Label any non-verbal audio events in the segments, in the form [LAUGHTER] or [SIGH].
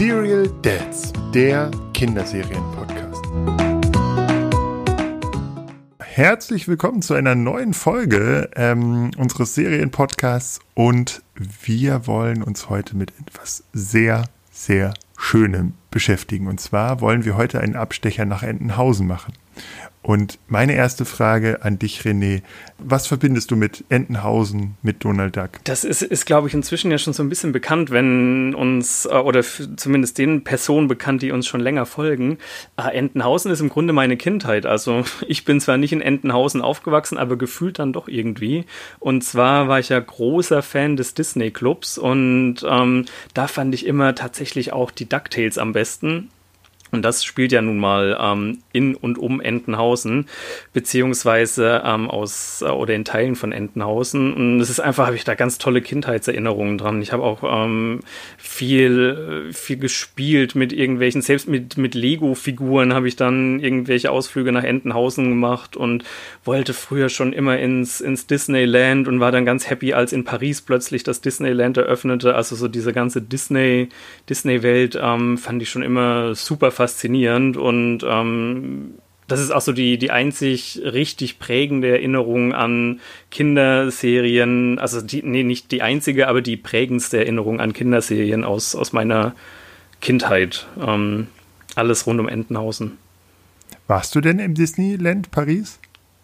Serial Dads, der Kinderserien-Podcast. Herzlich willkommen zu einer neuen Folge ähm, unseres Serienpodcasts und wir wollen uns heute mit etwas sehr, sehr Schönem beschäftigen. Und zwar wollen wir heute einen Abstecher nach Entenhausen machen. Und meine erste Frage an dich, René, was verbindest du mit Entenhausen, mit Donald Duck? Das ist, ist glaube ich, inzwischen ja schon so ein bisschen bekannt, wenn uns, äh, oder zumindest den Personen bekannt, die uns schon länger folgen. Äh, Entenhausen ist im Grunde meine Kindheit. Also [LAUGHS] ich bin zwar nicht in Entenhausen aufgewachsen, aber gefühlt dann doch irgendwie. Und zwar war ich ja großer Fan des Disney-Clubs und ähm, da fand ich immer tatsächlich auch die DuckTales am besten. Und das spielt ja nun mal ähm, in und um Entenhausen, beziehungsweise ähm, aus äh, oder in Teilen von Entenhausen. Und es ist einfach, habe ich da ganz tolle Kindheitserinnerungen dran. Ich habe auch ähm, viel, viel gespielt mit irgendwelchen, selbst mit, mit Lego-Figuren habe ich dann irgendwelche Ausflüge nach Entenhausen gemacht und wollte früher schon immer ins, ins Disneyland und war dann ganz happy, als in Paris plötzlich das Disneyland eröffnete. Also so diese ganze Disney, Disney-Welt ähm, fand ich schon immer super faszinierend und ähm, das ist auch so die, die einzig richtig prägende Erinnerung an Kinderserien, also die, nee, nicht die einzige, aber die prägendste Erinnerung an Kinderserien aus, aus meiner Kindheit. Ähm, alles rund um Entenhausen. Warst du denn im Disneyland Paris?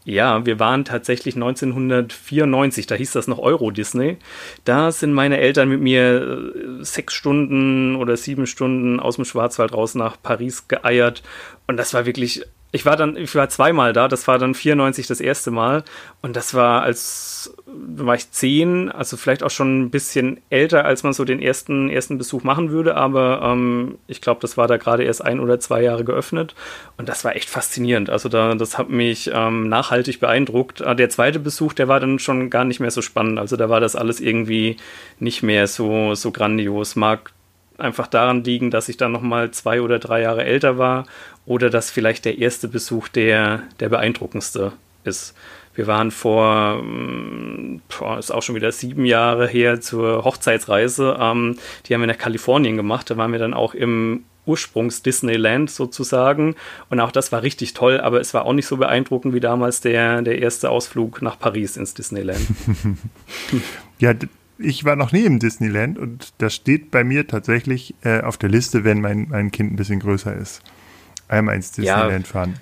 Ja, wir waren tatsächlich 1994, da hieß das noch Euro Disney. Da sind meine Eltern mit mir äh, sechs Stunden oder sieben Stunden aus dem Schwarzwald raus nach Paris geeiert. Und das war wirklich ich war dann, ich war zweimal da, das war dann 94 das erste Mal. Und das war als, war ich zehn, also vielleicht auch schon ein bisschen älter, als man so den ersten, ersten Besuch machen würde, aber ähm, ich glaube, das war da gerade erst ein oder zwei Jahre geöffnet. Und das war echt faszinierend, also da, das hat mich ähm, nachhaltig beeindruckt. Ah, der zweite Besuch, der war dann schon gar nicht mehr so spannend, also da war das alles irgendwie nicht mehr so, so grandios, mag einfach daran liegen, dass ich dann noch mal zwei oder drei Jahre älter war oder dass vielleicht der erste Besuch der, der beeindruckendste ist. Wir waren vor, mm, boah, ist auch schon wieder sieben Jahre her zur Hochzeitsreise. Ähm, die haben wir nach Kalifornien gemacht. Da waren wir dann auch im Ursprungs-Disneyland sozusagen. Und auch das war richtig toll, aber es war auch nicht so beeindruckend wie damals der, der erste Ausflug nach Paris ins Disneyland. [LAUGHS] [LAUGHS] ja, ich war noch nie im Disneyland und das steht bei mir tatsächlich äh, auf der Liste, wenn mein, mein Kind ein bisschen größer ist. Einmal ins Disneyland ja, fahren.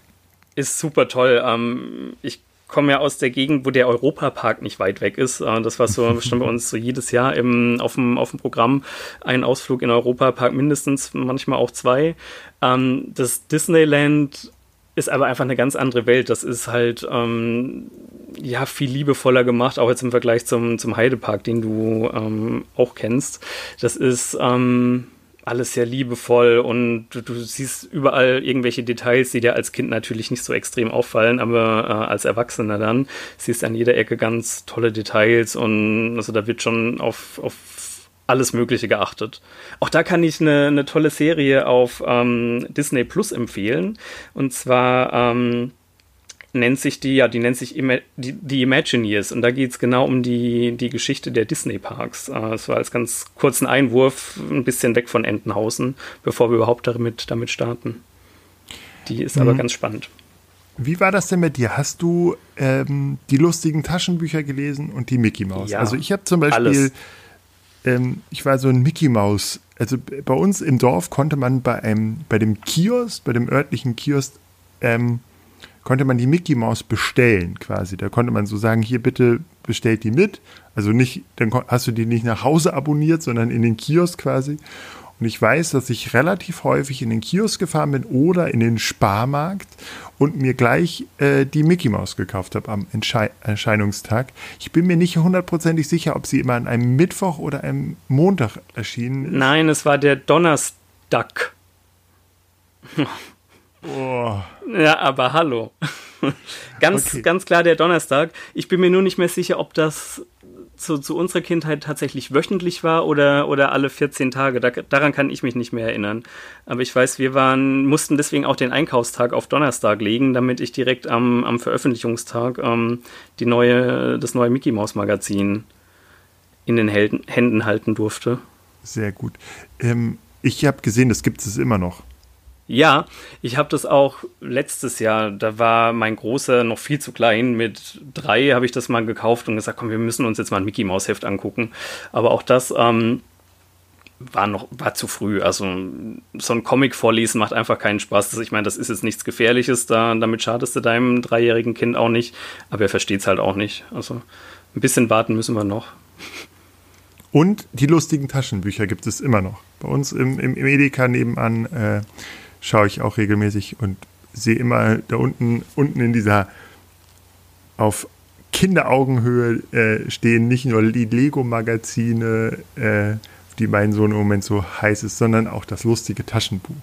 Ist super toll. Ähm, ich komme ja aus der Gegend, wo der Europapark nicht weit weg ist. Äh, das war so [LAUGHS] schon bei uns so jedes Jahr im, auf, dem, auf dem Programm ein Ausflug in Europapark, mindestens, manchmal auch zwei. Ähm, das Disneyland ist aber einfach eine ganz andere Welt. Das ist halt ähm, ja viel liebevoller gemacht, auch jetzt im Vergleich zum, zum Heidepark, den du ähm, auch kennst. Das ist ähm, alles sehr liebevoll und du, du, siehst überall irgendwelche Details, die dir als Kind natürlich nicht so extrem auffallen, aber äh, als Erwachsener dann siehst du an jeder Ecke ganz tolle Details und also da wird schon auf, auf alles Mögliche geachtet. Auch da kann ich eine, eine tolle Serie auf ähm, Disney Plus empfehlen und zwar ähm, nennt sich die, ja, die nennt sich Ima die, die Imagineers und da geht es genau um die, die Geschichte der Disney-Parks. Äh, das war als ganz kurzen Einwurf ein bisschen weg von Entenhausen, bevor wir überhaupt damit, damit starten. Die ist mhm. aber ganz spannend. Wie war das denn mit dir? Hast du ähm, die lustigen Taschenbücher gelesen und die Mickey Mouse? Ja, also ich habe zum Beispiel, ähm, ich war so ein Mickey Mouse. Also bei uns im Dorf konnte man bei einem, bei dem Kiosk, bei dem örtlichen Kiosk, ähm, konnte man die Mickey Maus bestellen quasi. Da konnte man so sagen, hier bitte bestellt die mit. Also nicht, dann hast du die nicht nach Hause abonniert, sondern in den Kiosk quasi. Und ich weiß, dass ich relativ häufig in den Kiosk gefahren bin oder in den Sparmarkt und mir gleich äh, die Mickey Maus gekauft habe am Entschei Erscheinungstag. Ich bin mir nicht hundertprozentig sicher, ob sie immer an einem Mittwoch oder einem Montag erschienen ist. Nein, es war der Donnerstag. Oh. Ja, aber hallo. [LAUGHS] ganz, okay. ganz klar der Donnerstag. Ich bin mir nur nicht mehr sicher, ob das zu, zu unserer Kindheit tatsächlich wöchentlich war oder, oder alle 14 Tage. Da, daran kann ich mich nicht mehr erinnern. Aber ich weiß, wir waren, mussten deswegen auch den Einkaufstag auf Donnerstag legen, damit ich direkt am, am Veröffentlichungstag ähm, die neue, das neue Mickey Mouse Magazin in den Händen halten durfte. Sehr gut. Ähm, ich habe gesehen, das gibt es immer noch. Ja, ich habe das auch letztes Jahr, da war mein Großer noch viel zu klein. Mit drei habe ich das mal gekauft und gesagt, komm, wir müssen uns jetzt mal ein Mickey Maus Heft angucken. Aber auch das ähm, war noch war zu früh. Also so ein Comic vorlesen macht einfach keinen Spaß. Ich meine, das ist jetzt nichts Gefährliches, da, damit schadest du deinem dreijährigen Kind auch nicht. Aber er versteht es halt auch nicht. Also ein bisschen warten müssen wir noch. Und die lustigen Taschenbücher gibt es immer noch. Bei uns im, im Edeka nebenan äh, schaue ich auch regelmäßig und sehe immer da unten, unten in dieser auf Kinderaugenhöhe äh, stehen nicht nur die Lego-Magazine, äh, die mein Sohn im Moment so heiß ist, sondern auch das lustige Taschenbuch.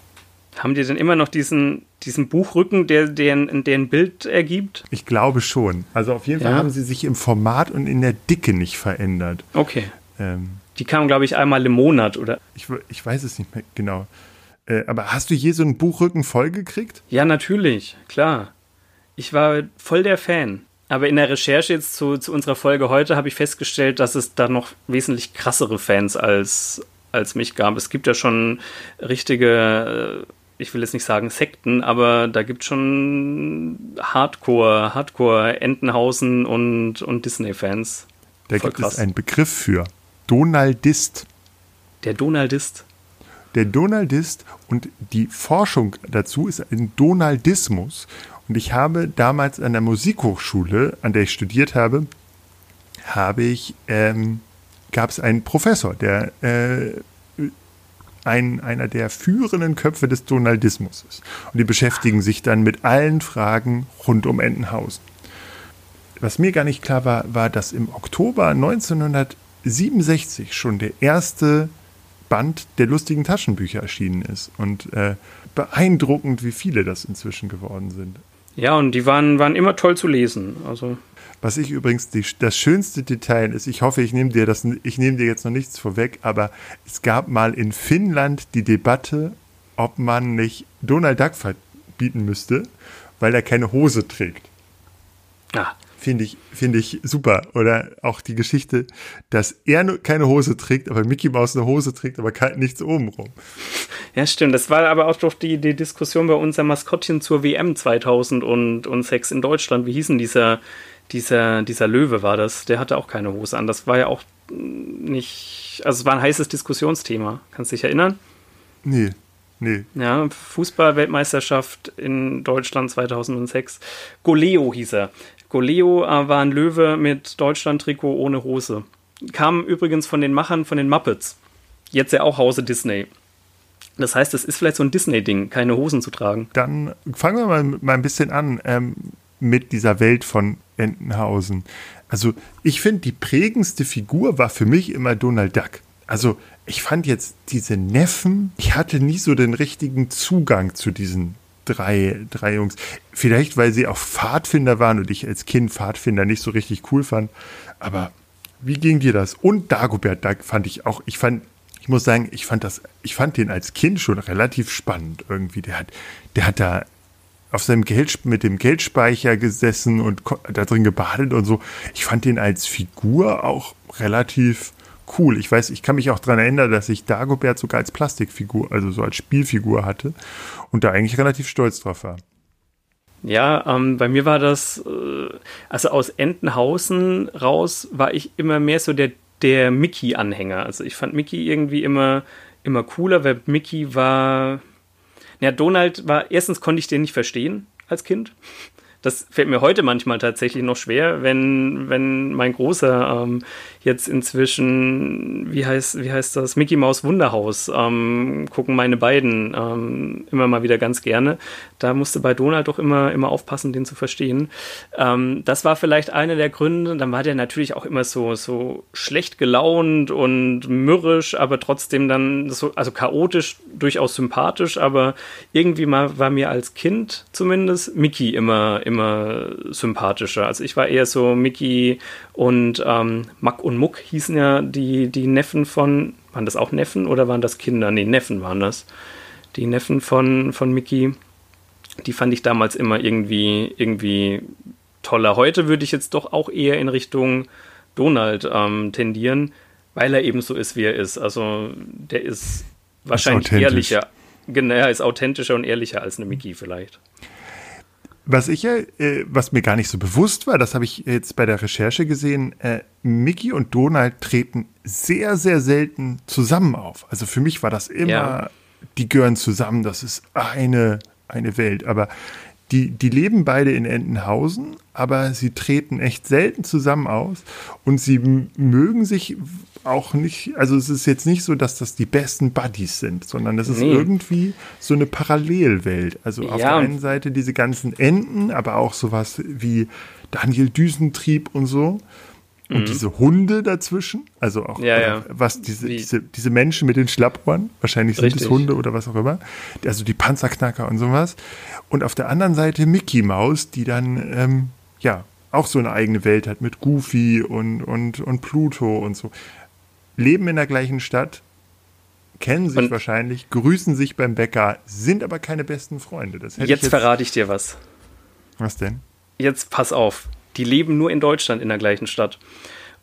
Haben die denn immer noch diesen, diesen Buchrücken, der, der ein Bild ergibt? Ich glaube schon. Also auf jeden Fall haben sie sich im Format und in der Dicke nicht verändert. Okay. Ähm, die kamen, glaube ich, einmal im Monat, oder? Ich, ich weiß es nicht mehr genau. Äh, aber hast du je so einen Buchrücken vollgekriegt? Ja, natürlich, klar. Ich war voll der Fan. Aber in der Recherche jetzt zu, zu unserer Folge heute habe ich festgestellt, dass es da noch wesentlich krassere Fans als, als mich gab. Es gibt ja schon richtige, äh, ich will jetzt nicht sagen Sekten, aber da gibt es schon Hardcore, Hardcore Entenhausen und, und Disney-Fans. Da Voll gibt krass. es einen Begriff für. Donaldist. Der Donaldist. Der Donaldist und die Forschung dazu ist ein Donaldismus. Und ich habe damals an der Musikhochschule, an der ich studiert habe, habe ich, ähm, gab es einen Professor, der äh, ein, einer der führenden Köpfe des Donaldismus ist. Und die beschäftigen sich dann mit allen Fragen rund um Entenhausen. Was mir gar nicht klar war, war, dass im Oktober 1967 schon der erste Band der lustigen Taschenbücher erschienen ist. Und äh, beeindruckend, wie viele das inzwischen geworden sind. Ja, und die waren, waren immer toll zu lesen. Also. Was ich übrigens die, das schönste Detail ist, ich hoffe, ich nehme dir das, ich nehme dir jetzt noch nichts vorweg, aber es gab mal in Finnland die Debatte, ob man nicht Donald Duck verbieten müsste, weil er keine Hose trägt. Ah. Finde ich, finde ich super. Oder auch die Geschichte, dass er keine Hose trägt, aber Mickey Mouse eine Hose trägt, aber nichts obenrum. Ja, stimmt. Das war aber auch doch die, die Diskussion bei unser Maskottchen zur WM 2006 in Deutschland. Wie hieß denn dieser, dieser, dieser Löwe war das? Der hatte auch keine Hose an. Das war ja auch nicht, also es war ein heißes Diskussionsthema. Kannst du dich erinnern? Nee. Nee. Ja, Fußball-Weltmeisterschaft in Deutschland 2006. Goleo hieß er. Goleo äh, war ein Löwe mit Deutschland-Trikot ohne Hose. Kam übrigens von den Machern von den Muppets. Jetzt ja auch Hause Disney. Das heißt, es ist vielleicht so ein Disney-Ding, keine Hosen zu tragen. Dann fangen wir mal, mal ein bisschen an ähm, mit dieser Welt von Entenhausen. Also, ich finde, die prägendste Figur war für mich immer Donald Duck. Also, ich fand jetzt diese Neffen, ich hatte nie so den richtigen Zugang zu diesen drei, drei Jungs. Vielleicht, weil sie auch Pfadfinder waren und ich als Kind Pfadfinder nicht so richtig cool fand. Aber wie ging dir das? Und Dagobert, da fand ich auch, ich fand, ich muss sagen, ich fand das, ich fand den als Kind schon relativ spannend irgendwie. Der hat, der hat da auf seinem Geld, mit dem Geldspeicher gesessen und da drin gebadet und so. Ich fand den als Figur auch relativ cool. Ich weiß, ich kann mich auch daran erinnern, dass ich Dagobert sogar als Plastikfigur, also so als Spielfigur hatte und da eigentlich relativ stolz drauf war. Ja, ähm, bei mir war das, äh, also aus Entenhausen raus war ich immer mehr so der, der Mickey-Anhänger. Also ich fand Mickey irgendwie immer, immer cooler, weil Mickey war, ja, Donald war, erstens konnte ich den nicht verstehen als Kind. Das fällt mir heute manchmal tatsächlich noch schwer, wenn, wenn mein Großer ähm, jetzt inzwischen, wie heißt, wie heißt das, Mickey Maus Wunderhaus, ähm, gucken meine beiden ähm, immer mal wieder ganz gerne. Da musste bei Donald doch immer, immer aufpassen, den zu verstehen. Ähm, das war vielleicht einer der Gründe. Dann war der natürlich auch immer so, so schlecht gelaunt und mürrisch, aber trotzdem dann so, also chaotisch, durchaus sympathisch, aber irgendwie mal war mir als Kind zumindest Mickey immer, immer sympathischer. Also ich war eher so Mickey und ähm, Mack und Muck hießen ja die, die Neffen von, waren das auch Neffen oder waren das Kinder? Nee, Neffen waren das. Die Neffen von, von Mickey, die fand ich damals immer irgendwie, irgendwie toller. Heute würde ich jetzt doch auch eher in Richtung Donald ähm, tendieren, weil er eben so ist, wie er ist. Also der ist wahrscheinlich ehrlicher. Genau, er ist authentischer und ehrlicher als eine Mickey vielleicht. Was ich ja, äh, was mir gar nicht so bewusst war, das habe ich jetzt bei der Recherche gesehen, äh, Mickey und Donald treten sehr, sehr selten zusammen auf. Also für mich war das immer, ja. die gehören zusammen, das ist eine, eine Welt. Aber die, die leben beide in Entenhausen, aber sie treten echt selten zusammen aus und sie mögen sich auch nicht, also es ist jetzt nicht so, dass das die besten Buddies sind, sondern das ist nee. irgendwie so eine Parallelwelt. Also auf ja. der einen Seite diese ganzen Enten, aber auch sowas wie Daniel Düsentrieb und so. Und mhm. diese Hunde dazwischen, also auch ja, ja. was diese, diese, diese Menschen mit den Schlappohren, wahrscheinlich sind Richtig. es Hunde oder was auch immer, also die Panzerknacker und sowas. Und auf der anderen Seite Mickey Maus, die dann ähm, ja auch so eine eigene Welt hat mit Goofy und, und, und Pluto und so. Leben in der gleichen Stadt, kennen sich und wahrscheinlich, grüßen sich beim Bäcker, sind aber keine besten Freunde. jetzt, jetzt verrate ich dir was. Was denn? Jetzt pass auf die leben nur in Deutschland in der gleichen Stadt.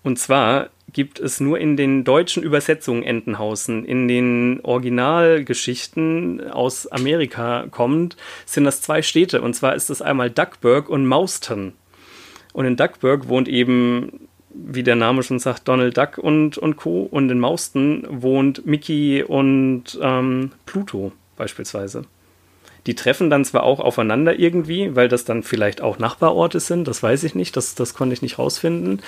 Und zwar gibt es nur in den deutschen Übersetzungen Entenhausen. In den Originalgeschichten aus Amerika kommend sind das zwei Städte. Und zwar ist das einmal Duckburg und Mauston. Und in Duckburg wohnt eben, wie der Name schon sagt, Donald Duck und, und Co. Und in Mauston wohnt Mickey und ähm, Pluto beispielsweise. Die treffen dann zwar auch aufeinander irgendwie, weil das dann vielleicht auch Nachbarorte sind, das weiß ich nicht, das, das konnte ich nicht rausfinden.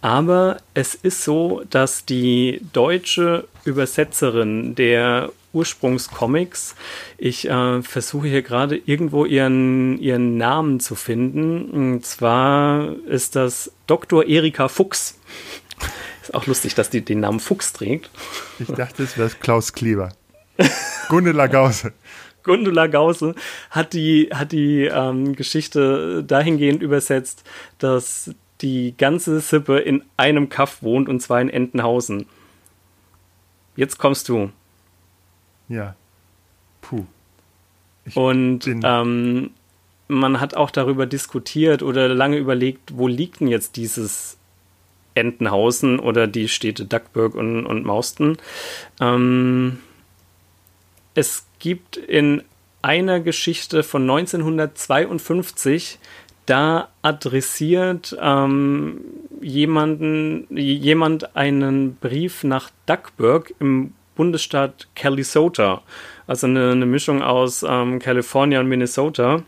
Aber es ist so, dass die deutsche Übersetzerin der Ursprungscomics. Ich äh, versuche hier gerade irgendwo ihren, ihren Namen zu finden. Und zwar ist das Dr. Erika Fuchs. Ist auch lustig, dass die den Namen Fuchs trägt. Ich dachte, es wäre Klaus Kleber. Gundela Gause. Gundula Gause hat die, hat die ähm, Geschichte dahingehend übersetzt, dass die ganze Sippe in einem Kaff wohnt und zwar in Entenhausen. Jetzt kommst du. Ja. Puh. Ich und ähm, man hat auch darüber diskutiert oder lange überlegt, wo liegt denn jetzt dieses Entenhausen oder die Städte Duckburg und, und Mausten. Ähm, es gibt in einer Geschichte von 1952, da adressiert ähm, jemanden, jemand einen Brief nach Duckburg im Bundesstaat Calisota. Also eine, eine Mischung aus ähm, California und Minnesota.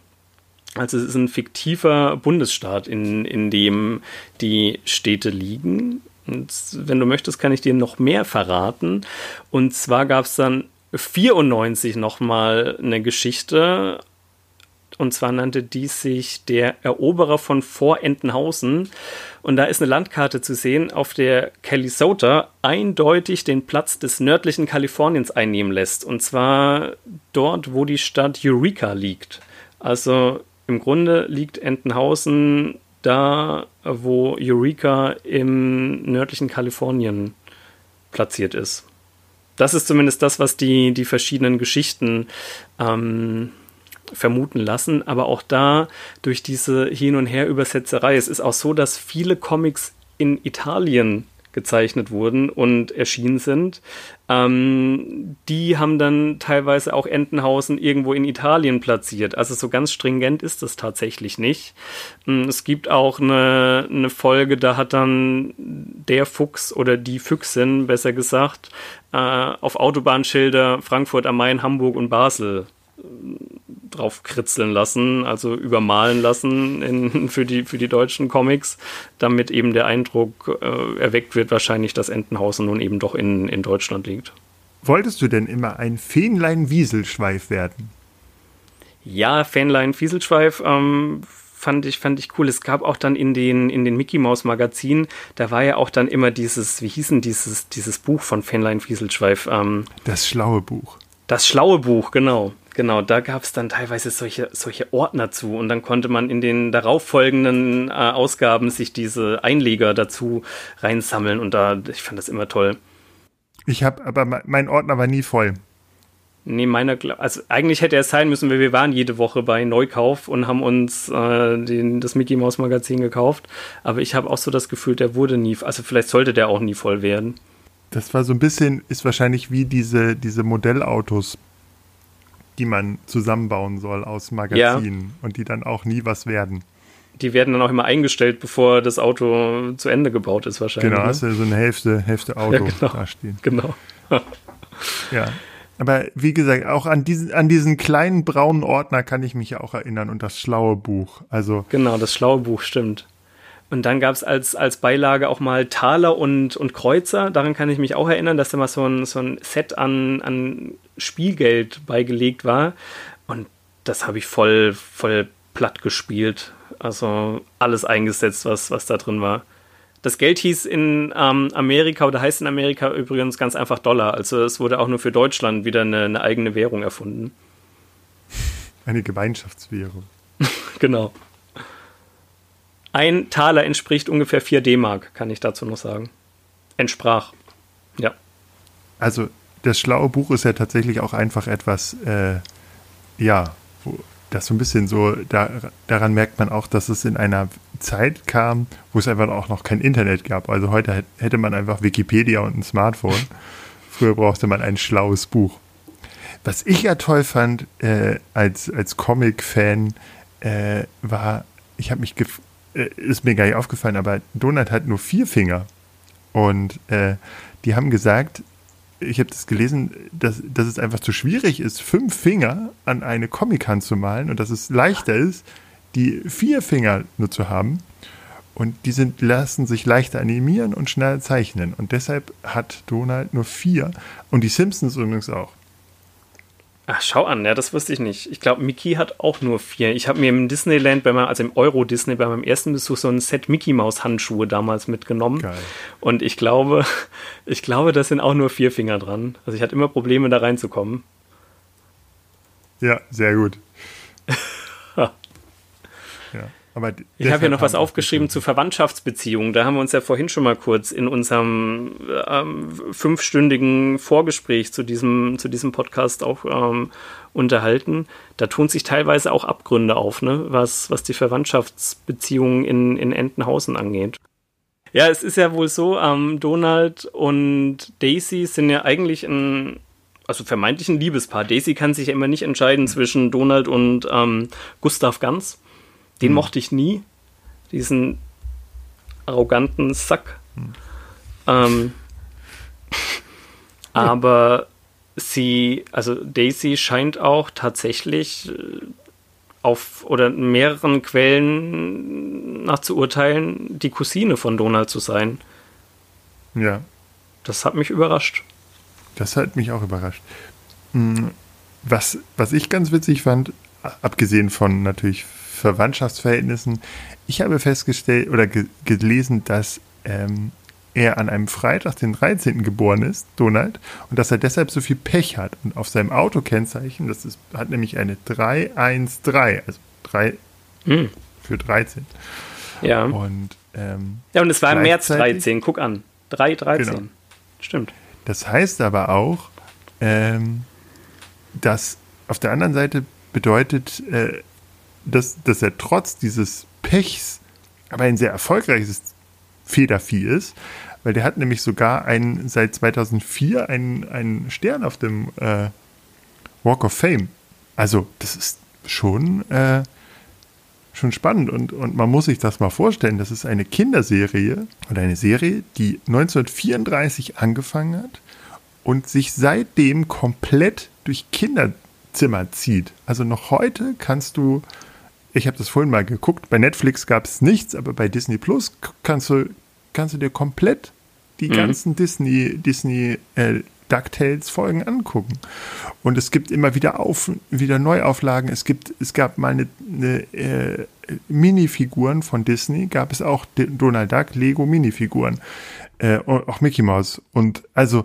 Also es ist ein fiktiver Bundesstaat, in, in dem die Städte liegen. Und wenn du möchtest, kann ich dir noch mehr verraten. Und zwar gab es dann 94 nochmal eine Geschichte. Und zwar nannte die sich der Eroberer von Vorentenhausen. Und da ist eine Landkarte zu sehen, auf der Calisota eindeutig den Platz des nördlichen Kaliforniens einnehmen lässt. Und zwar dort, wo die Stadt Eureka liegt. Also im Grunde liegt Entenhausen da, wo Eureka im nördlichen Kalifornien platziert ist das ist zumindest das, was die, die verschiedenen Geschichten ähm, vermuten lassen. Aber auch da durch diese Hin- und Her-Übersetzerei, es ist auch so, dass viele Comics in Italien gezeichnet wurden und erschienen sind. Ähm, die haben dann teilweise auch Entenhausen irgendwo in Italien platziert. Also so ganz stringent ist das tatsächlich nicht. Ähm, es gibt auch eine, eine Folge, da hat dann der Fuchs oder die Füchsin, besser gesagt, äh, auf Autobahnschilder Frankfurt am Main, Hamburg und Basel drauf kritzeln lassen, also übermalen lassen in, [LAUGHS] für, die, für die deutschen Comics, damit eben der Eindruck äh, erweckt wird, wahrscheinlich, dass Entenhausen nun eben doch in, in Deutschland liegt. Wolltest du denn immer ein Fähnlein-Wieselschweif werden? Ja, Fähnlein-Wieselschweif ähm, fand, ich, fand ich cool. Es gab auch dann in den, in den Mickey Mouse Magazinen, da war ja auch dann immer dieses, wie hieß denn dieses, dieses Buch von Fähnlein-Wieselschweif? Ähm, das schlaue Buch. Das schlaue Buch, genau. Genau, da gab es dann teilweise solche, solche Ordner zu und dann konnte man in den darauffolgenden äh, Ausgaben sich diese Einleger dazu reinsammeln und da, ich fand das immer toll. Ich habe, aber mein Ordner war nie voll. Nee, meiner, also eigentlich hätte er es sein müssen, weil wir waren jede Woche bei Neukauf und haben uns äh, den, das Mickey Mouse Magazin gekauft. Aber ich habe auch so das Gefühl, der wurde nie, also vielleicht sollte der auch nie voll werden. Das war so ein bisschen, ist wahrscheinlich wie diese, diese Modellautos, die man zusammenbauen soll aus Magazinen ja. und die dann auch nie was werden. Die werden dann auch immer eingestellt, bevor das Auto zu Ende gebaut ist, wahrscheinlich. Genau, ne? hast du so eine Hälfte, Hälfte Auto ja, genau. dastehen. Genau. [LAUGHS] ja. Aber wie gesagt, auch an diesen, an diesen kleinen braunen Ordner kann ich mich ja auch erinnern und das schlaue Buch. Also genau, das schlaue Buch stimmt. Und dann gab es als, als Beilage auch mal Taler und, und Kreuzer. Daran kann ich mich auch erinnern, dass da mal so ein, so ein Set an, an Spielgeld beigelegt war. Und das habe ich voll, voll platt gespielt. Also alles eingesetzt, was, was da drin war. Das Geld hieß in ähm, Amerika oder heißt in Amerika übrigens ganz einfach Dollar. Also es wurde auch nur für Deutschland wieder eine, eine eigene Währung erfunden. Eine Gemeinschaftswährung. [LAUGHS] genau. Ein Taler entspricht ungefähr 4 D-Mark, kann ich dazu noch sagen. Entsprach. Ja. Also, das schlaue Buch ist ja tatsächlich auch einfach etwas, äh, ja, wo, das so ein bisschen so, da, daran merkt man auch, dass es in einer Zeit kam, wo es einfach auch noch kein Internet gab. Also heute hätte man einfach Wikipedia und ein Smartphone. [LAUGHS] Früher brauchte man ein schlaues Buch. Was ich ja toll fand äh, als, als Comic-Fan, äh, war, ich habe mich äh, ist mir gar nicht aufgefallen, aber Donald hat nur vier Finger. Und äh, die haben gesagt, ich habe das gelesen, dass, dass es einfach zu schwierig ist, fünf Finger an eine Comic-Hand zu malen und dass es leichter ist, die vier Finger nur zu haben. Und die sind, lassen sich leichter animieren und schneller zeichnen. Und deshalb hat Donald nur vier. Und die Simpsons übrigens auch. Ach, schau an, ja, das wusste ich nicht. Ich glaube, Mickey hat auch nur vier. Ich habe mir im Disneyland, bei meinem, also im Euro Disney, bei meinem ersten Besuch so ein Set Mickey Maus Handschuhe damals mitgenommen. Geil. Und ich glaube, [LAUGHS] ich glaube, da sind auch nur vier Finger dran. Also ich hatte immer Probleme, da reinzukommen. Ja, sehr gut. [LAUGHS] ja. Ich habe hier noch was aufgeschrieben zu Verwandtschaftsbeziehungen. Da haben wir uns ja vorhin schon mal kurz in unserem ähm, fünfstündigen Vorgespräch zu diesem, zu diesem Podcast auch ähm, unterhalten. Da tun sich teilweise auch Abgründe auf, ne? was, was die Verwandtschaftsbeziehungen in, in Entenhausen angeht. Ja, es ist ja wohl so, ähm, Donald und Daisy sind ja eigentlich ein, also vermeintlich ein Liebespaar. Daisy kann sich ja immer nicht entscheiden zwischen Donald und ähm, Gustav Ganz. Den hm. mochte ich nie. Diesen arroganten Sack. Hm. Ähm, [LAUGHS] aber sie, also Daisy scheint auch tatsächlich äh, auf oder mehreren Quellen nach zu urteilen, die Cousine von Donald zu sein. Ja. Das hat mich überrascht. Das hat mich auch überrascht. Hm, was, was ich ganz witzig fand, abgesehen von natürlich Verwandtschaftsverhältnissen. Ich habe festgestellt oder ge gelesen, dass ähm, er an einem Freitag, den 13. geboren ist, Donald, und dass er deshalb so viel Pech hat. Und auf seinem Autokennzeichen, das ist, hat nämlich eine 313, also 3 hm. für 13. Ja. Und, ähm, ja, und es war im März 13, guck an. 313. Genau. Stimmt. Das heißt aber auch, ähm, dass auf der anderen Seite bedeutet, äh, dass, dass er trotz dieses Pechs aber ein sehr erfolgreiches Federvieh ist, weil der hat nämlich sogar einen, seit 2004 einen, einen Stern auf dem äh, Walk of Fame. Also, das ist schon, äh, schon spannend und, und man muss sich das mal vorstellen. Das ist eine Kinderserie oder eine Serie, die 1934 angefangen hat und sich seitdem komplett durch Kinderzimmer zieht. Also noch heute kannst du ich habe das vorhin mal geguckt, bei Netflix gab es nichts, aber bei Disney Plus kannst du, kannst du dir komplett die mhm. ganzen Disney, Disney äh, DuckTales Folgen angucken. Und es gibt immer wieder auf, wieder Neuauflagen. Es gibt, es gab mal eine, eine äh, Minifiguren von Disney, gab es auch Donald Duck Lego Minifiguren, äh, auch Mickey Mouse. Und also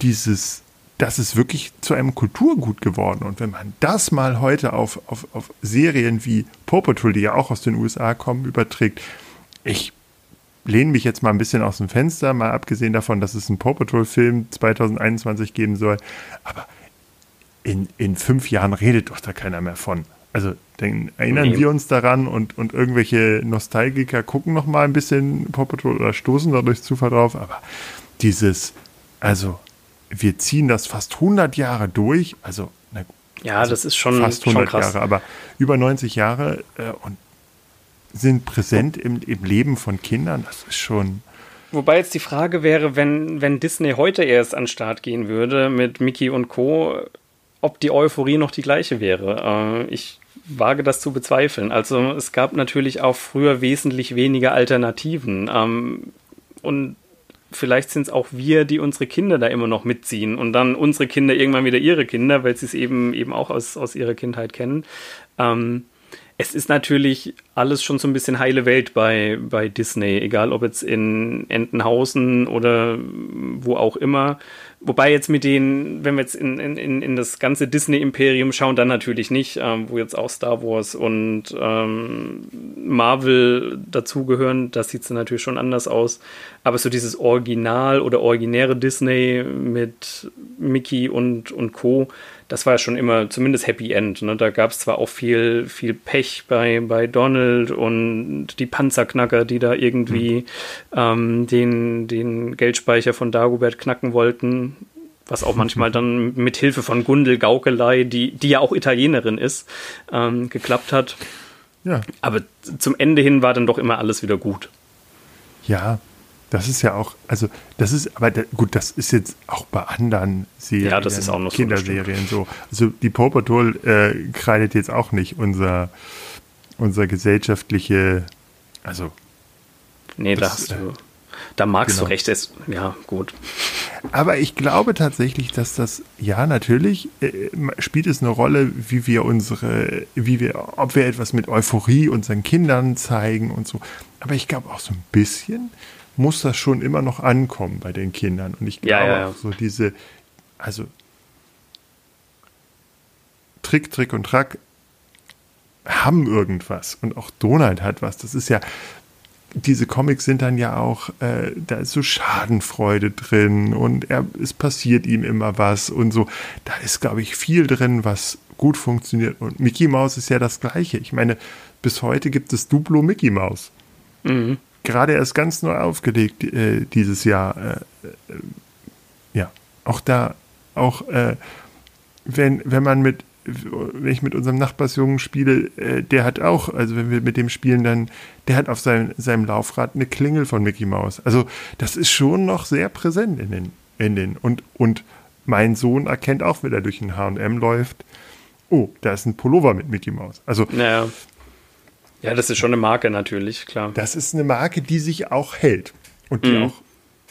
dieses das ist wirklich zu einem Kulturgut geworden. Und wenn man das mal heute auf, auf, auf Serien wie Paw Patrol, die ja auch aus den USA kommen, überträgt, ich lehne mich jetzt mal ein bisschen aus dem Fenster, mal abgesehen davon, dass es einen Paw Patrol-Film 2021 geben soll. Aber in, in fünf Jahren redet doch da keiner mehr von. Also dann erinnern nee. wir uns daran und, und irgendwelche Nostalgiker gucken noch mal ein bisschen Paw Patrol oder stoßen dadurch Zufall drauf. Aber dieses, also wir ziehen das fast 100 Jahre durch, also na, ja, also das ist schon fast 100 schon Jahre, aber über 90 Jahre äh, und sind präsent im, im Leben von Kindern. Das ist schon. Wobei jetzt die Frage wäre, wenn, wenn Disney heute erst an den Start gehen würde mit Mickey und Co., ob die Euphorie noch die gleiche wäre. Äh, ich wage das zu bezweifeln. Also es gab natürlich auch früher wesentlich weniger Alternativen. Ähm, und vielleicht sind es auch wir, die unsere Kinder da immer noch mitziehen und dann unsere Kinder irgendwann wieder ihre Kinder, weil sie es eben eben auch aus, aus ihrer Kindheit kennen. Ähm, es ist natürlich alles schon so ein bisschen heile Welt bei, bei Disney, egal ob jetzt in Entenhausen oder wo auch immer. Wobei jetzt mit den, wenn wir jetzt in, in, in das ganze Disney-Imperium schauen, dann natürlich nicht, ähm, wo jetzt auch Star Wars und ähm, Marvel dazugehören, das sieht es natürlich schon anders aus. Aber so dieses Original oder originäre Disney mit Mickey und, und Co., das war ja schon immer zumindest Happy End. Ne? Da gab es zwar auch viel, viel Pech bei, bei Donald und die Panzerknacker, die da irgendwie mhm. ähm, den, den Geldspeicher von Dagobert knacken wollten. Was auch manchmal dann [LAUGHS] mit Hilfe von Gundel Gaukelei, die, die ja auch Italienerin ist, ähm, geklappt hat. Ja. Aber zum Ende hin war dann doch immer alles wieder gut. Ja, das ist ja auch, also das ist, aber da, gut, das ist jetzt auch bei anderen Serien, ja, das ist auch noch Kinderserien so. Also die Paw Patrol äh, kreidet jetzt auch nicht unser, unser gesellschaftliche, also. Nee, das, da hast du, da magst genau. du recht, ist, ja, gut. Aber ich glaube tatsächlich, dass das, ja, natürlich äh, spielt es eine Rolle, wie wir unsere, wie wir, ob wir etwas mit Euphorie unseren Kindern zeigen und so. Aber ich glaube auch so ein bisschen, muss das schon immer noch ankommen bei den Kindern. Und ich glaube ja, ja, so diese, also Trick, Trick und Track haben irgendwas. Und auch Donald hat was. Das ist ja, diese Comics sind dann ja auch, äh, da ist so Schadenfreude drin und er, es passiert ihm immer was und so. Da ist, glaube ich, viel drin, was gut funktioniert. Und Mickey Mouse ist ja das Gleiche. Ich meine, bis heute gibt es Duplo Mickey Mouse. Mhm gerade erst ganz neu aufgelegt äh, dieses Jahr. Äh, äh, ja, auch da, auch äh, wenn, wenn man mit, wenn ich mit unserem Nachbarsjungen spiele, äh, der hat auch, also wenn wir mit dem spielen, dann, der hat auf sein, seinem Laufrad eine Klingel von Mickey Mouse. Also das ist schon noch sehr präsent in den, in den, und, und mein Sohn erkennt auch, wenn er durch ein H&M läuft, oh, da ist ein Pullover mit Mickey Mouse. Also naja. Ja, das ist schon eine Marke natürlich, klar. Das ist eine Marke, die sich auch hält und die mhm. auch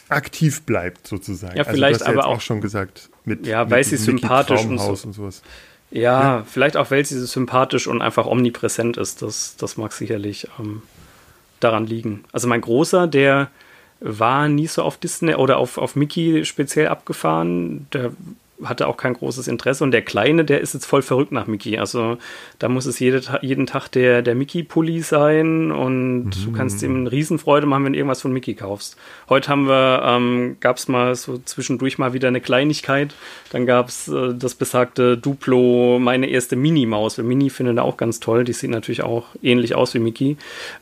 aktiv bleibt sozusagen. Ja, vielleicht also, aber auch, auch, schon gesagt mit ja, weil mit sie sympathisch und, so. und sowas. Ja, ja, vielleicht auch, weil sie sympathisch und einfach omnipräsent ist. Das, das mag sicherlich ähm, daran liegen. Also mein Großer, der war nie so auf Disney oder auf, auf Mickey speziell abgefahren. Der hatte auch kein großes Interesse. Und der Kleine, der ist jetzt voll verrückt nach Mickey. Also da muss es jede, jeden Tag der, der Mickey-Pulli sein und mhm. du kannst ihm eine Riesenfreude machen, wenn du irgendwas von Mickey kaufst. Heute haben wir, ähm, gab es mal so zwischendurch mal wieder eine Kleinigkeit. Dann gab es äh, das besagte Duplo, meine erste Mini-Maus. Mini findet er auch ganz toll. Die sieht natürlich auch ähnlich aus wie Mickey.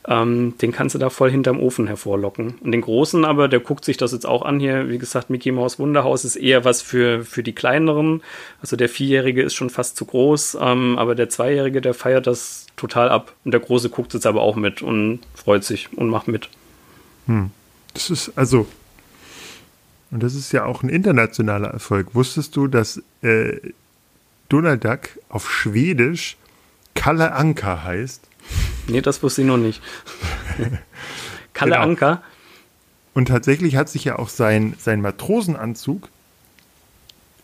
Ähm, den kannst du da voll hinterm Ofen hervorlocken. Und den Großen aber, der guckt sich das jetzt auch an hier. Wie gesagt, Mickey Maus Wunderhaus ist eher was für, für die Kleinen kleineren. Also der Vierjährige ist schon fast zu groß, ähm, aber der Zweijährige, der feiert das total ab. Und der Große guckt jetzt aber auch mit und freut sich und macht mit. Hm. Das ist also, und das ist ja auch ein internationaler Erfolg. Wusstest du, dass äh, Donald Duck auf Schwedisch Kalle Anka heißt? Nee, das wusste ich noch nicht. [LAUGHS] Kalle genau. Anka. Und tatsächlich hat sich ja auch sein, sein Matrosenanzug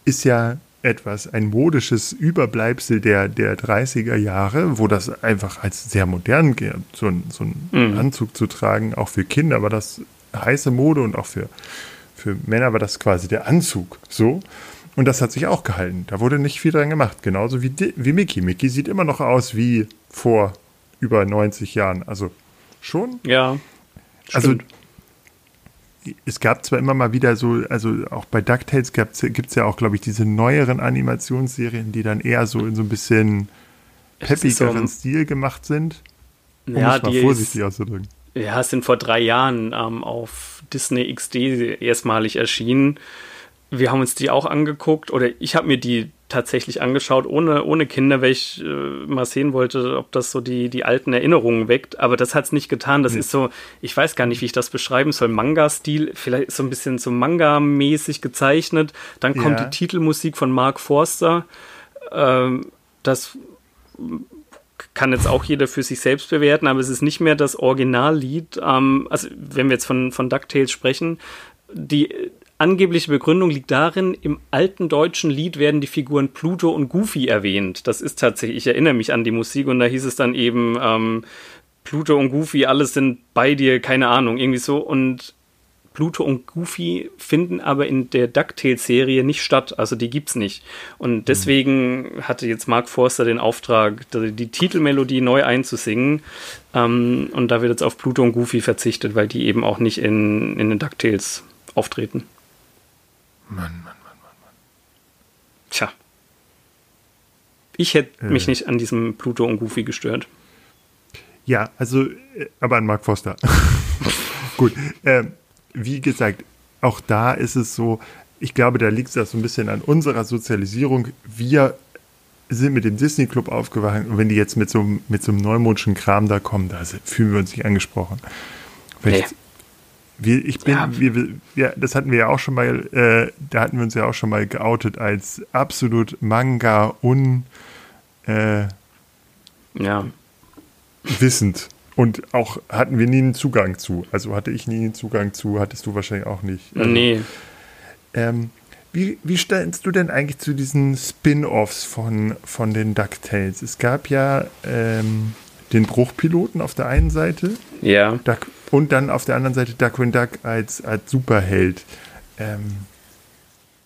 ist ja etwas, ein modisches Überbleibsel der, der 30er Jahre, wo das einfach als sehr modern geht, so, ein, so einen mhm. Anzug zu tragen, auch für Kinder war das heiße Mode und auch für, für Männer war das quasi der Anzug, so. Und das hat sich auch gehalten. Da wurde nicht viel dran gemacht. Genauso wie, wie Mickey. Mickey sieht immer noch aus wie vor über 90 Jahren. Also schon. Ja. Also stimmt. Es gab zwar immer mal wieder so, also auch bei DuckTales gibt es ja auch, glaube ich, diese neueren Animationsserien, die dann eher so in so ein bisschen peppigeren so Stil gemacht sind. Um ja, es mal vorsichtig auszudrücken. ja, sind vor drei Jahren ähm, auf Disney XD erstmalig erschienen. Wir haben uns die auch angeguckt oder ich habe mir die tatsächlich angeschaut, ohne, ohne Kinder, weil ich äh, mal sehen wollte, ob das so die, die alten Erinnerungen weckt. Aber das hat es nicht getan. Das nee. ist so, ich weiß gar nicht, wie ich das beschreiben soll. Manga-Stil, vielleicht so ein bisschen so Manga-mäßig gezeichnet. Dann kommt ja. die Titelmusik von Mark Forster. Ähm, das kann jetzt auch jeder für sich selbst bewerten, aber es ist nicht mehr das Originallied. Ähm, also, wenn wir jetzt von, von DuckTales sprechen, die angebliche Begründung liegt darin, im alten deutschen Lied werden die Figuren Pluto und Goofy erwähnt. Das ist tatsächlich, ich erinnere mich an die Musik und da hieß es dann eben, ähm, Pluto und Goofy, alles sind bei dir, keine Ahnung, irgendwie so. Und Pluto und Goofy finden aber in der DuckTales-Serie nicht statt. Also die gibt's nicht. Und mhm. deswegen hatte jetzt Mark Forster den Auftrag, die Titelmelodie neu einzusingen. Ähm, und da wird jetzt auf Pluto und Goofy verzichtet, weil die eben auch nicht in, in den DuckTales auftreten. Mann, Mann, Mann, Mann, Mann. Tja. Ich hätte äh. mich nicht an diesem Pluto und Goofy gestört. Ja, also, äh, aber an Mark Foster. [LAUGHS] Gut. Äh, wie gesagt, auch da ist es so, ich glaube, da liegt es so ein bisschen an unserer Sozialisierung. Wir sind mit dem Disney Club aufgewacht und wenn die jetzt mit so, mit so einem neumodischen Kram da kommen, da fühlen wir uns nicht angesprochen. Nee. Wir, ich bin, ja. wir, ja, das hatten wir ja auch schon mal, äh, da hatten wir uns ja auch schon mal geoutet als absolut Manga un äh, ja. wissend. Und auch hatten wir nie einen Zugang zu. Also hatte ich nie einen Zugang zu, hattest du wahrscheinlich auch nicht. Also, nee. Ähm, wie, wie stellst du denn eigentlich zu diesen Spin-offs von, von den DuckTales? Es gab ja ähm, den Bruchpiloten auf der einen Seite. Ja. Duck, und dann auf der anderen Seite Duckwing Duck als, als Superheld. Ähm,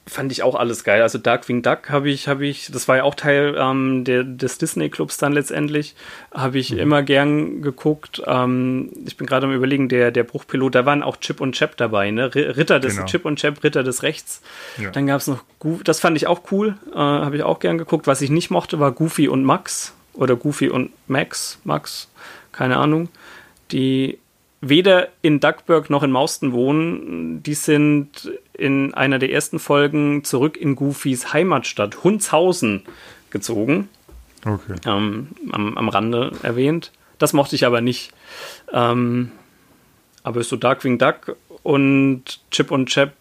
fand ich auch alles geil. Also Darkwing Duck habe ich, habe ich, das war ja auch Teil ähm, der, des Disney Clubs dann letztendlich, habe ich mhm. immer gern geguckt. Ähm, ich bin gerade am überlegen, der, der Bruchpilot, da waren auch Chip und Chap dabei, ne? Ritter des genau. Chip und Chap, Ritter des Rechts. Ja. Dann gab es noch, das fand ich auch cool, äh, habe ich auch gern geguckt. Was ich nicht mochte, war Goofy und Max oder Goofy und Max, Max, keine Ahnung. Die weder in Duckburg noch in Mauston wohnen. Die sind in einer der ersten Folgen zurück in Goofys Heimatstadt Hundshausen gezogen. Okay. Ähm, am, am Rande erwähnt. Das mochte ich aber nicht. Ähm, aber so Darkwing Duck und Chip und Chap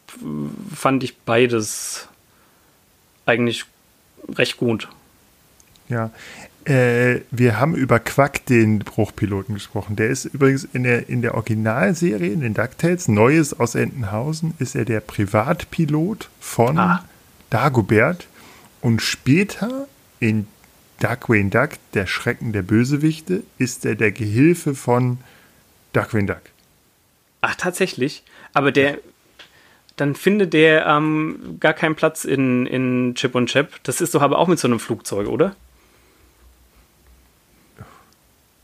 fand ich beides eigentlich recht gut. Ja, äh, wir haben über Quack, den Bruchpiloten, gesprochen. Der ist übrigens in der, in der Originalserie, in den DuckTales, Neues aus Entenhausen, ist er der Privatpilot von ah. Dagobert. Und später in Duckwayne Duck, der Schrecken der Bösewichte, ist er der Gehilfe von Duckwayne Duck. Ach, tatsächlich? Aber der, dann findet der ähm, gar keinen Platz in, in Chip und Chap. Das ist doch aber auch mit so einem Flugzeug, oder?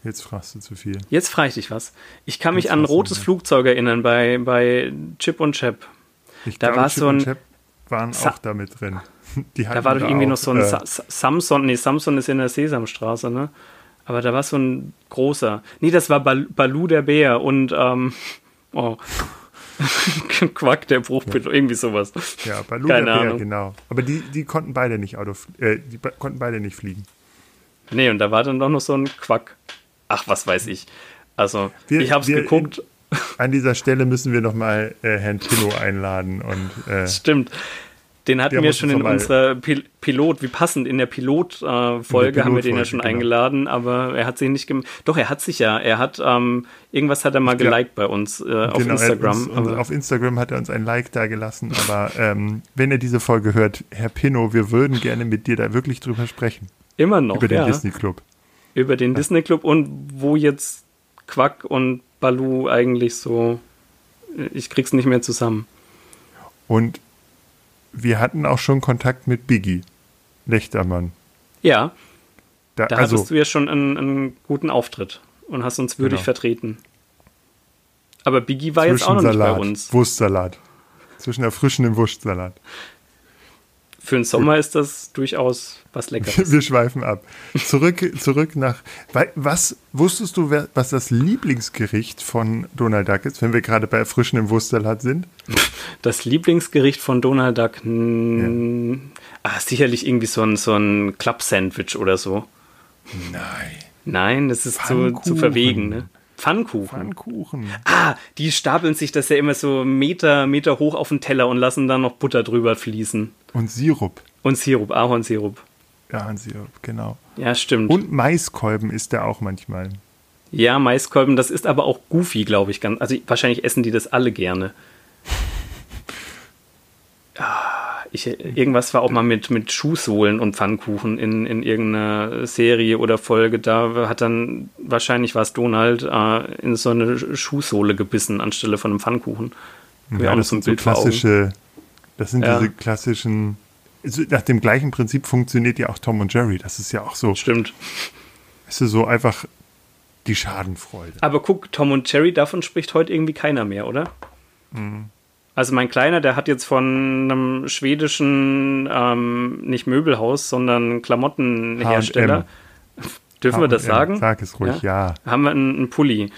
Jetzt fragst du zu viel. Jetzt frage ich dich was. Ich kann mich Jetzt an ein rotes Flugzeug erinnern bei, bei Chip und Chap. Ich da glaube, war Chip so ein, und Chap waren Sa auch damit drin. [LAUGHS] da war doch irgendwie auch, noch so ein äh, Samson, nee, Samson ist in der Sesamstraße, ne? Aber da war so ein großer. Nee, das war Bal Balu der Bär und ähm, [LAUGHS] oh. [LAUGHS] Quack der Bruchpilot, ja. irgendwie sowas. Ja, Balu Keine der Bär, Ahnung. genau. Aber die, die konnten beide nicht Auto, äh, die konnten beide nicht fliegen. Nee, und da war dann doch noch so ein Quack ach, was weiß ich. Also, wir, ich habe es geguckt. An dieser Stelle müssen wir nochmal äh, Herrn Pino einladen. Und, äh, Stimmt. Den hatten wir schon in unserer Pil Pilot, wie passend, in der Pilotfolge äh, Pilot haben wir den ja schon genau. eingeladen, aber er hat sich nicht gemacht. Doch, er hat sich ja, er hat, ähm, irgendwas hat er mal geliked bei uns äh, auf genau, Instagram. Uns, auf Instagram hat er uns ein Like da gelassen, aber ähm, wenn er diese Folge hört, Herr Pino, wir würden gerne mit dir da wirklich drüber sprechen. Immer noch, Über den ja. Disney Club über den. Disney Club und wo jetzt Quack und Balu eigentlich so, ich krieg's nicht mehr zusammen. Und wir hatten auch schon Kontakt mit Biggie, Lechtermann. Ja, da, da also, hattest du ja schon einen, einen, guten Auftritt und hast uns würdig genau. vertreten. Aber Biggie war jetzt auch noch nicht bei uns. Wurstsalat. Zwischen erfrischendem Wurstsalat für den Sommer ist das durchaus was Leckeres. Wir schweifen ab. Zurück, zurück nach. Was wusstest du, was das Lieblingsgericht von Donald Duck ist, wenn wir gerade bei frischem Wurstsalat sind? Das Lieblingsgericht von Donald Duck? Ja. Ah, sicherlich irgendwie so ein, so ein Club-Sandwich oder so. Nein. Nein, das ist zu, zu verwegen, ne? Pfannkuchen. Pfannkuchen. Ah, die stapeln sich das ja immer so Meter, Meter hoch auf den Teller und lassen dann noch Butter drüber fließen. Und Sirup. Und Sirup, Ahornsirup. Ahornsirup, genau. Ja, stimmt. Und Maiskolben ist der auch manchmal. Ja, Maiskolben, das ist aber auch goofy, glaube ich. Also wahrscheinlich essen die das alle gerne. ah. Ich, irgendwas war auch mal mit, mit Schuhsohlen und Pfannkuchen in, in irgendeiner Serie oder Folge. Da hat dann, wahrscheinlich war es Donald, äh, in so eine Schuhsohle gebissen anstelle von einem Pfannkuchen. Ja, das sind so klassische, das sind ja. diese klassischen, nach dem gleichen Prinzip funktioniert ja auch Tom und Jerry. Das ist ja auch so. Stimmt. Ist so einfach die Schadenfreude. Aber guck, Tom und Jerry, davon spricht heute irgendwie keiner mehr, oder? Mhm. Also mein Kleiner, der hat jetzt von einem schwedischen, ähm, nicht Möbelhaus, sondern Klamottenhersteller. Dürfen wir das sagen? Sag es ruhig, ja. ja. Haben wir einen, einen Pulli.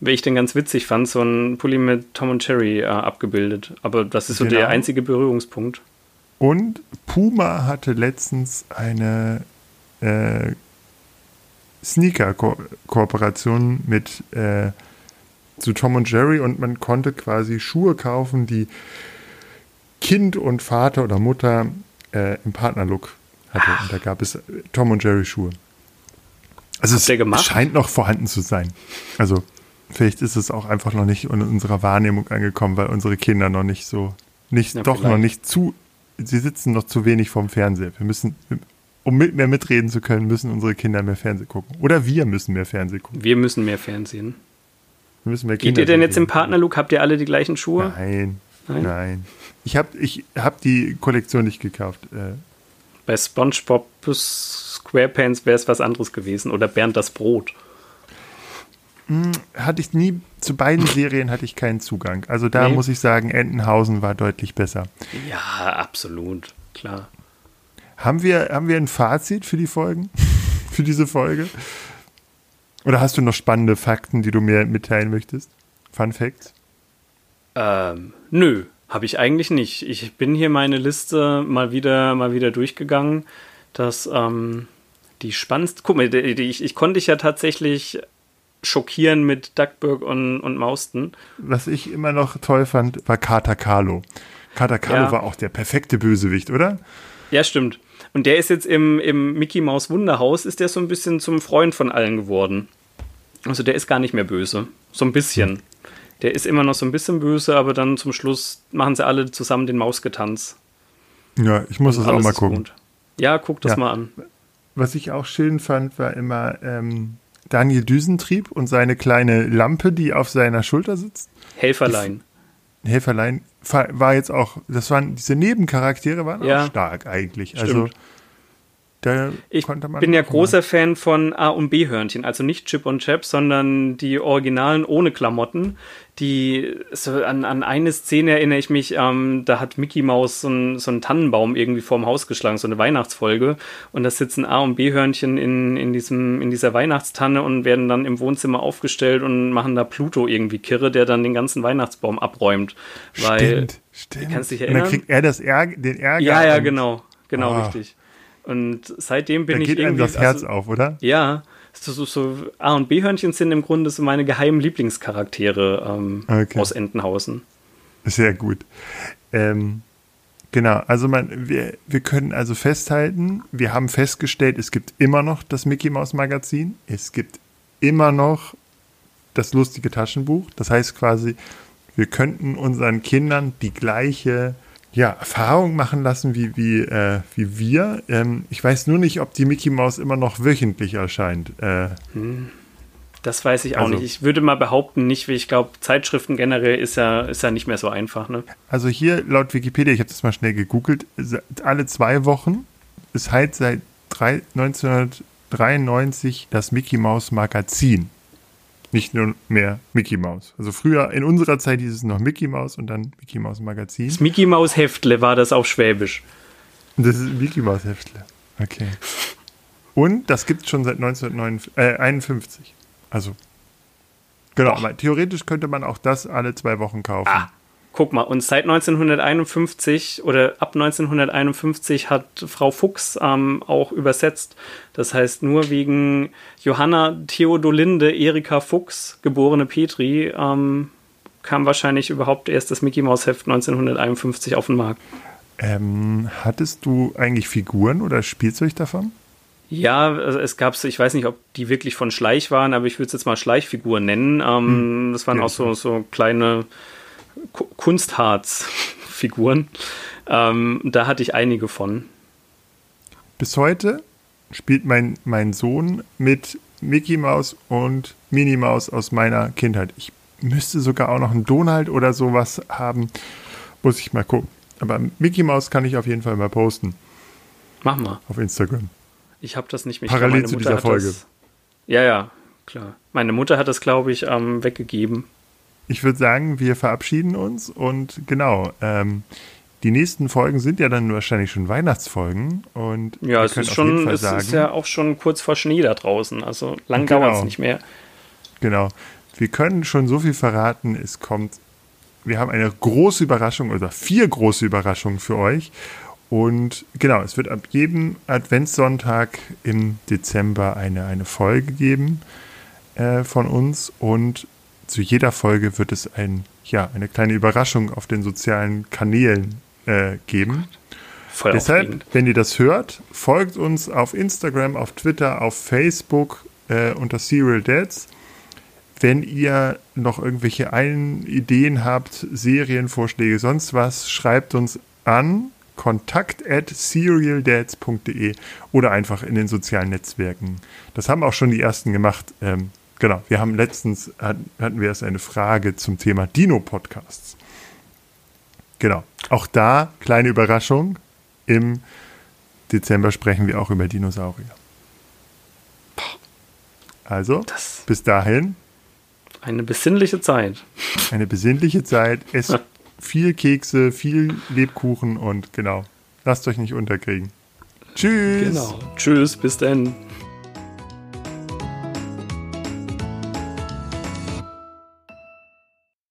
Wie ich den ganz witzig fand, so ein Pulli mit Tom und Cherry äh, abgebildet. Aber das ist so genau. der einzige Berührungspunkt. Und Puma hatte letztens eine äh, Sneaker-Kooperation mit äh, zu Tom und Jerry und man konnte quasi Schuhe kaufen, die Kind und Vater oder Mutter äh, im Partnerlook hatte. Und da gab es Tom und Jerry Schuhe. Also Habt es scheint noch vorhanden zu sein. Also vielleicht ist es auch einfach noch nicht in unserer Wahrnehmung angekommen, weil unsere Kinder noch nicht so, nicht, ja, doch vielleicht. noch nicht zu, sie sitzen noch zu wenig vorm Fernseher. Wir müssen, um mit mehr mitreden zu können, müssen unsere Kinder mehr Fernsehen gucken. Oder wir müssen mehr Fernsehen gucken. Wir müssen mehr Fernsehen. Müssen wir Geht ihr denn jetzt im Partnerlook? Habt ihr alle die gleichen Schuhe? Nein. Nein. Nein. Ich habe ich hab die Kollektion nicht gekauft. Äh. Bei SpongeBob Squarepants wäre es was anderes gewesen. Oder Bernd das Brot. Hm, hatte ich nie, zu beiden Serien hatte ich keinen Zugang. Also da nee. muss ich sagen, Entenhausen war deutlich besser. Ja, absolut, klar. Haben wir, haben wir ein Fazit für die Folgen? [LAUGHS] für diese Folge? Oder hast du noch spannende Fakten, die du mir mitteilen möchtest? Fun Facts? Ähm, nö, habe ich eigentlich nicht. Ich bin hier meine Liste mal wieder, mal wieder durchgegangen. dass ähm, die spannendste. Guck mal, ich, ich konnte dich ja tatsächlich schockieren mit Duckburg und, und Mausten. Was ich immer noch toll fand, war Kater Carlo. Kater Carlo ja. war auch der perfekte Bösewicht, oder? Ja, stimmt. Und der ist jetzt im, im Mickey Maus Wunderhaus, ist der so ein bisschen zum Freund von allen geworden. Also der ist gar nicht mehr böse. So ein bisschen. Der ist immer noch so ein bisschen böse, aber dann zum Schluss machen sie alle zusammen den Mausgetanz. Ja, ich muss das auch mal gucken. Gut. Ja, guck das ja. mal an. Was ich auch schön fand, war immer ähm, Daniel Düsentrieb und seine kleine Lampe, die auf seiner Schulter sitzt. Helferlein. Die, Helferlein war jetzt auch, das waren diese Nebencharaktere waren ja. auch stark eigentlich. Stimmt. Also da ich bin ja großer Fan von A- und B-Hörnchen, also nicht Chip und Chap, sondern die Originalen ohne Klamotten. Die so an, an eine Szene erinnere ich mich, ähm, da hat Mickey Mouse so, ein, so einen Tannenbaum irgendwie vorm Haus geschlagen, so eine Weihnachtsfolge. Und da sitzen A- und B-Hörnchen in, in, diesem, in dieser Weihnachtstanne und werden dann im Wohnzimmer aufgestellt und machen da Pluto irgendwie kirre, der dann den ganzen Weihnachtsbaum abräumt. Weil, stimmt, stimmt. Kannst dich erinnern? Und dann kriegt er das Ärger, den Ärger. Ja, ja, genau. Genau, oh. richtig. Und seitdem bin da ich geht irgendwie. Einem das Herz also, auf, oder? Ja. So, so, so A- und B-Hörnchen sind im Grunde so meine geheimen Lieblingscharaktere ähm, okay. aus Entenhausen. Sehr gut. Ähm, genau, also man, wir, wir können also festhalten, wir haben festgestellt, es gibt immer noch das Mickey Mouse Magazin, es gibt immer noch das lustige Taschenbuch. Das heißt quasi, wir könnten unseren Kindern die gleiche ja, Erfahrung machen lassen wie, wie, äh, wie wir. Ähm, ich weiß nur nicht, ob die Mickey Mouse immer noch wöchentlich erscheint. Äh, hm. Das weiß ich auch also, nicht. Ich würde mal behaupten, nicht, wie ich glaube, Zeitschriften generell ist ja, ist ja nicht mehr so einfach. Ne? Also hier laut Wikipedia, ich habe das mal schnell gegoogelt, alle zwei Wochen ist halt seit drei, 1993 das Mickey Mouse Magazin nicht nur mehr Mickey Mouse. Also früher, in unserer Zeit hieß es noch Mickey Mouse und dann Mickey Mouse Magazin. Das Mickey Mouse Heftle war das auf Schwäbisch. Das ist Mickey Maus Heftle. Okay. Und das gibt es schon seit 1951. Äh, also, genau, aber theoretisch könnte man auch das alle zwei Wochen kaufen. Ah, guck mal, und seit 1951 oder ab 1951 hat Frau Fuchs ähm, auch übersetzt. Das heißt, nur wegen Johanna Theodolinde Erika Fuchs, geborene Petri, ähm, kam wahrscheinlich überhaupt erst das Mickey Mouse Heft 1951 auf den Markt. Ähm, hattest du eigentlich Figuren oder Spielzeug davon? Ja, also es gab ich weiß nicht, ob die wirklich von Schleich waren, aber ich würde es jetzt mal Schleichfiguren nennen. Ähm, hm. Das waren ja, auch so, so kleine Kunstharzfiguren. Ähm, da hatte ich einige von. Bis heute spielt mein, mein Sohn mit Mickey Mouse und Minnie Maus aus meiner Kindheit. Ich müsste sogar auch noch einen Donald oder sowas haben. Muss ich mal gucken. Aber Mickey Mouse kann ich auf jeden Fall mal posten. Mach mal. Auf Instagram. Ich habe das nicht mehr. Parallel zu dieser Folge. Das, ja, ja, klar. Meine Mutter hat das, glaube ich, ähm, weggegeben. Ich würde sagen, wir verabschieden uns und genau. Ähm, die nächsten Folgen sind ja dann wahrscheinlich schon Weihnachtsfolgen und ja, es ist schon, es sagen, ist ja auch schon kurz vor Schnee da draußen. Also lang genau. dauert es nicht mehr. Genau. Wir können schon so viel verraten. Es kommt, wir haben eine große Überraschung oder vier große Überraschungen für euch. Und genau, es wird ab jedem Adventssonntag im Dezember eine, eine Folge geben äh, von uns. Und zu jeder Folge wird es ein, ja, eine kleine Überraschung auf den sozialen Kanälen äh, geben. Voll Deshalb, wenn ihr das hört, folgt uns auf Instagram, auf Twitter, auf Facebook äh, unter Serial Dads. Wenn ihr noch irgendwelche Ein Ideen habt, Serienvorschläge, sonst was, schreibt uns an kontakt at serialdads.de oder einfach in den sozialen Netzwerken. Das haben auch schon die ersten gemacht. Ähm, genau, wir haben letztens, hatten, wir erst eine Frage zum Thema Dino-Podcasts. Genau, auch da kleine Überraschung. Im Dezember sprechen wir auch über Dinosaurier. Also, das bis dahin. Eine besinnliche Zeit. Eine besinnliche Zeit. Es [LAUGHS] viel Kekse, viel Lebkuchen und genau. Lasst euch nicht unterkriegen. Tschüss. Genau. Tschüss, bis dann.